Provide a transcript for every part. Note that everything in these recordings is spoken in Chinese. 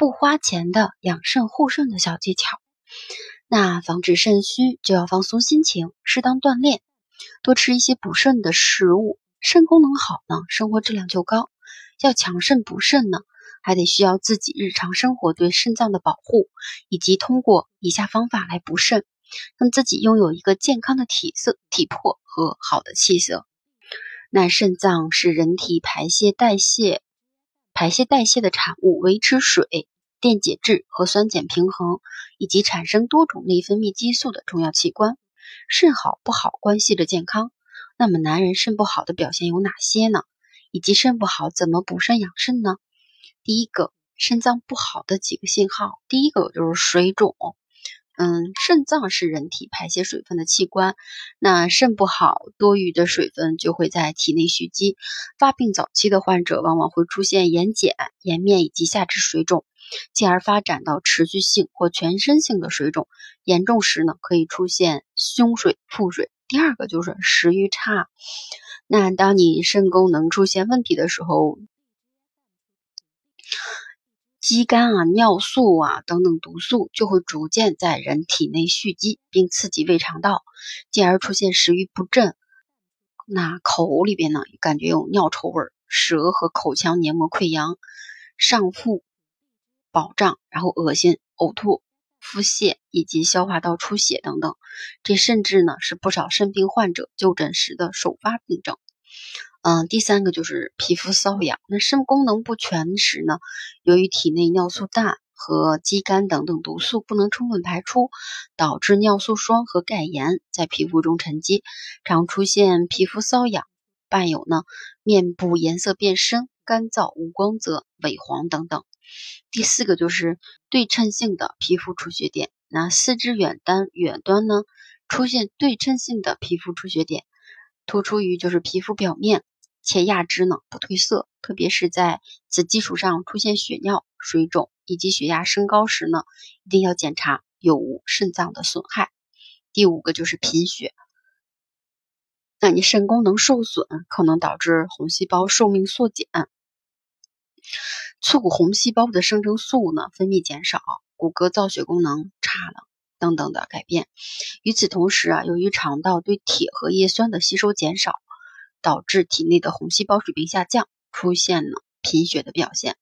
不花钱的养肾护肾的小技巧，那防止肾虚就要放松心情，适当锻炼，多吃一些补肾的食物。肾功能好呢，生活质量就高。要强肾补肾呢，还得需要自己日常生活对肾脏的保护，以及通过以下方法来补肾，让自己拥有一个健康的体色、体魄和好的气色。那肾脏是人体排泄代谢。排泄代谢的产物，维持水电解质和酸碱平衡，以及产生多种内分泌激素的重要器官。肾好不好关系着健康。那么，男人肾不好的表现有哪些呢？以及肾不好怎么补肾养肾呢？第一个，肾脏不好的几个信号，第一个就是水肿。嗯，肾脏是人体排泄水分的器官，那肾不好，多余的水分就会在体内蓄积。发病早期的患者往往会出现眼睑、颜面以及下肢水肿，进而发展到持续性或全身性的水肿。严重时呢，可以出现胸水、腹水。第二个就是食欲差，那当你肾功能出现问题的时候。肌酐啊、尿素啊等等毒素就会逐渐在人体内蓄积，并刺激胃肠道，进而出现食欲不振。那口里边呢，感觉有尿臭味，舌和口腔黏膜溃疡，上腹饱胀，然后恶心、呕吐、腹泻以及消化道出血等等。这甚至呢是不少肾病患者就诊时的首发病症。嗯，第三个就是皮肤瘙痒。那肾功能不全时呢，由于体内尿素氮和肌酐等等毒素不能充分排出，导致尿素霜和钙盐在皮肤中沉积，常出现皮肤瘙痒，伴有呢面部颜色变深、干燥、无光泽、萎黄等等。第四个就是对称性的皮肤出血点。那四肢远端远端呢出现对称性的皮肤出血点，突出于就是皮肤表面。且压肢呢不褪色，特别是在此基础上出现血尿、水肿以及血压升高时呢，一定要检查有无肾脏的损害。第五个就是贫血，那你肾功能受损，可能导致红细胞寿命缩减，促骨红细胞的生成素呢分泌减少，骨骼造血功能差了等等的改变。与此同时啊，由于肠道对铁和叶酸的吸收减少。导致体内的红细胞水平下降，出现了贫血的表现。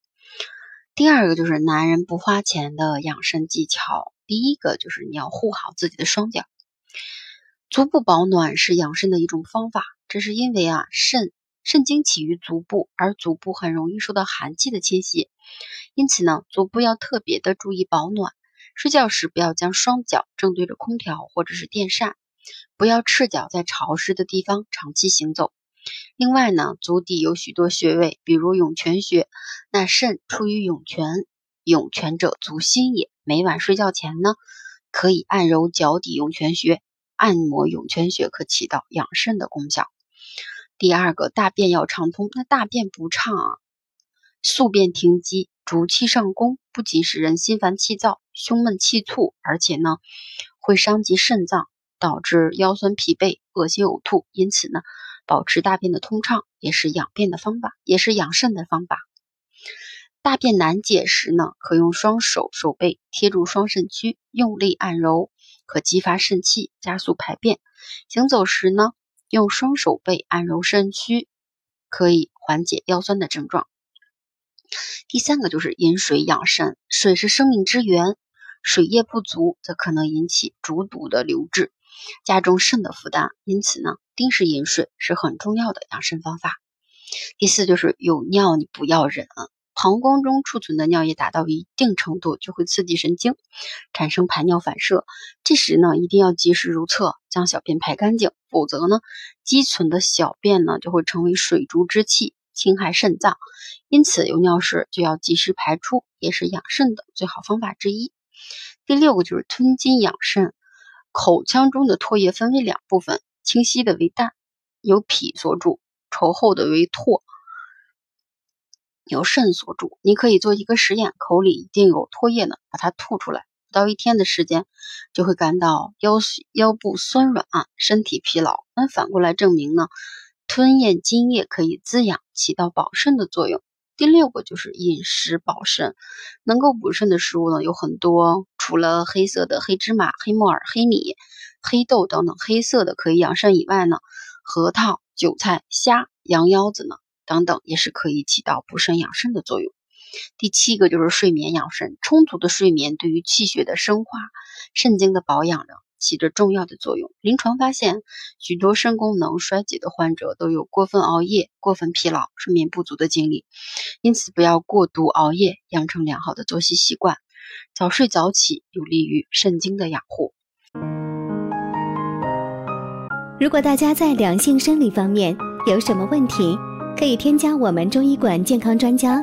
第二个就是男人不花钱的养肾技巧。第一个就是你要护好自己的双脚，足部保暖是养肾的一种方法。这是因为啊，肾肾经起于足部，而足部很容易受到寒气的侵袭，因此呢，足部要特别的注意保暖。睡觉时不要将双脚正对着空调或者是电扇，不要赤脚在潮湿的地方长期行走。另外呢，足底有许多穴位，比如涌泉穴。那肾出于涌泉，涌泉者足心也。每晚睡觉前呢，可以按揉脚底涌泉穴，按摩涌泉穴可起到养肾的功效。第二个，大便要畅通。那大便不畅啊，宿便停积，逐气上攻，不仅使人心烦气躁、胸闷气促，而且呢，会伤及肾脏，导致腰酸疲惫、恶心呕吐。因此呢。保持大便的通畅也是养便的方法，也是养肾的方法。大便难解时呢，可用双手手背贴住双肾区，用力按揉，可激发肾气，加速排便。行走时呢，用双手背按揉肾区，可以缓解腰酸的症状。第三个就是饮水养肾，水是生命之源，水液不足则可能引起主堵的留置。加重肾的负担，因此呢，定时饮水是很重要的养肾方法。第四就是有尿你不要忍，膀胱中储存的尿液达到一定程度就会刺激神经，产生排尿反射，这时呢一定要及时如厕，将小便排干净，否则呢积存的小便呢就会成为水浊之气，侵害肾脏。因此有尿时就要及时排出，也是养肾的最好方法之一。第六个就是吞津养肾，口腔中的唾液分为两部分，清晰的为淡，由脾所主；稠厚的为唾，由肾所主。你可以做一个实验，口里一定有唾液呢，把它吐出来。到一天的时间，就会感到腰腰部酸软，身体疲劳。那反过来证明呢，吞咽津液可以滋养，起到保肾的作用。第六个就是饮食保肾，能够补肾的食物呢有很多，除了黑色的黑芝麻、黑木耳、黑米、黑豆等等黑色的可以养肾以外呢，核桃、韭菜、虾、羊腰子呢等等也是可以起到补肾养肾的作用。第七个就是睡眠养肾，充足的睡眠对于气血的生化、肾经的保养呢起着重要的作用。临床发现，许多肾功能衰竭的患者都有过分熬夜、过分疲劳、睡眠不足的经历，因此不要过度熬夜，养成良好的作息习惯，早睡早起有利于肾经的养护。如果大家在良性生理方面有什么问题，可以添加我们中医馆健康专家。